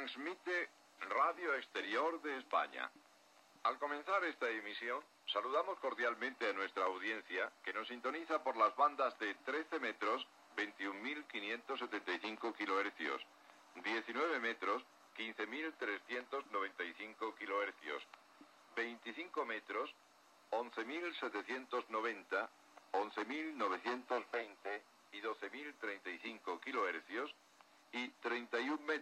Transmite Radio Exterior de España. Al comenzar esta emisión, saludamos cordialmente a nuestra audiencia que nos sintoniza por las bandas de 13 metros, 21.575 kilohercios, 19 metros, 15.395 kilohercios, 25 metros, 11.790, 11.920 y 12.035 kilohercios y 31 metros.